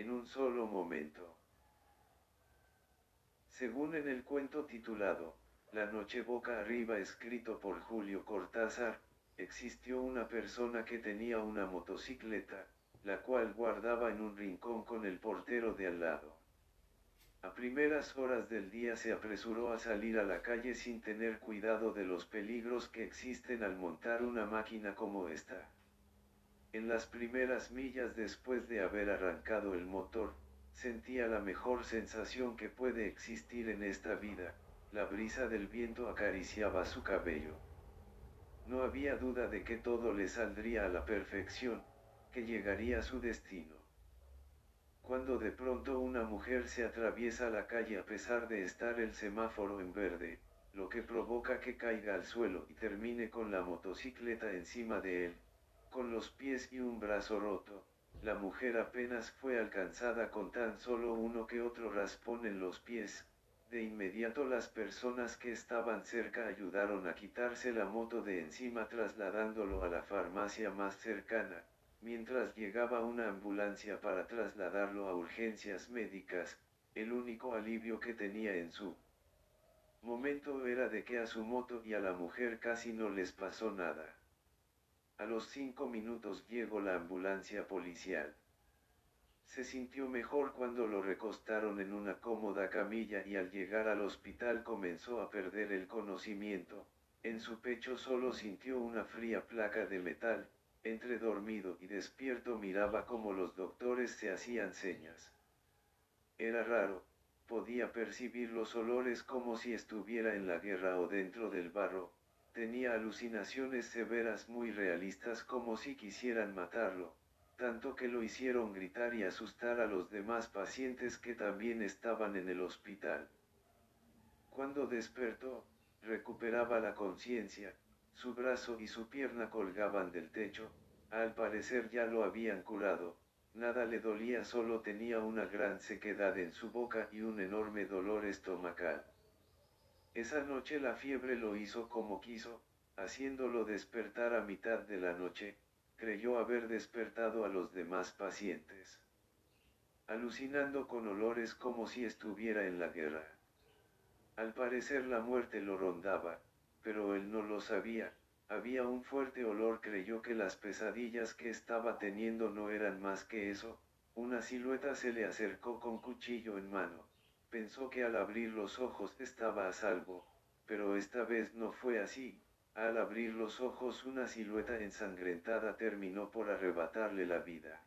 en un solo momento. Según en el cuento titulado, La noche boca arriba escrito por Julio Cortázar, existió una persona que tenía una motocicleta, la cual guardaba en un rincón con el portero de al lado. A primeras horas del día se apresuró a salir a la calle sin tener cuidado de los peligros que existen al montar una máquina como esta. En las primeras millas después de haber arrancado el motor, sentía la mejor sensación que puede existir en esta vida, la brisa del viento acariciaba su cabello. No había duda de que todo le saldría a la perfección, que llegaría a su destino. Cuando de pronto una mujer se atraviesa la calle a pesar de estar el semáforo en verde, lo que provoca que caiga al suelo y termine con la motocicleta encima de él, con los pies y un brazo roto, la mujer apenas fue alcanzada con tan solo uno que otro raspón en los pies, de inmediato las personas que estaban cerca ayudaron a quitarse la moto de encima trasladándolo a la farmacia más cercana, mientras llegaba una ambulancia para trasladarlo a urgencias médicas, el único alivio que tenía en su momento era de que a su moto y a la mujer casi no les pasó nada. A los cinco minutos llegó la ambulancia policial. Se sintió mejor cuando lo recostaron en una cómoda camilla y al llegar al hospital comenzó a perder el conocimiento, en su pecho solo sintió una fría placa de metal, entre dormido y despierto miraba como los doctores se hacían señas. Era raro, podía percibir los olores como si estuviera en la guerra o dentro del barro, Tenía alucinaciones severas muy realistas como si quisieran matarlo, tanto que lo hicieron gritar y asustar a los demás pacientes que también estaban en el hospital. Cuando despertó, recuperaba la conciencia, su brazo y su pierna colgaban del techo, al parecer ya lo habían curado, nada le dolía solo tenía una gran sequedad en su boca y un enorme dolor estomacal. Esa noche la fiebre lo hizo como quiso, haciéndolo despertar a mitad de la noche, creyó haber despertado a los demás pacientes. Alucinando con olores como si estuviera en la guerra. Al parecer la muerte lo rondaba, pero él no lo sabía, había un fuerte olor creyó que las pesadillas que estaba teniendo no eran más que eso, una silueta se le acercó con cuchillo en mano. Pensó que al abrir los ojos estaba a salvo, pero esta vez no fue así. Al abrir los ojos una silueta ensangrentada terminó por arrebatarle la vida.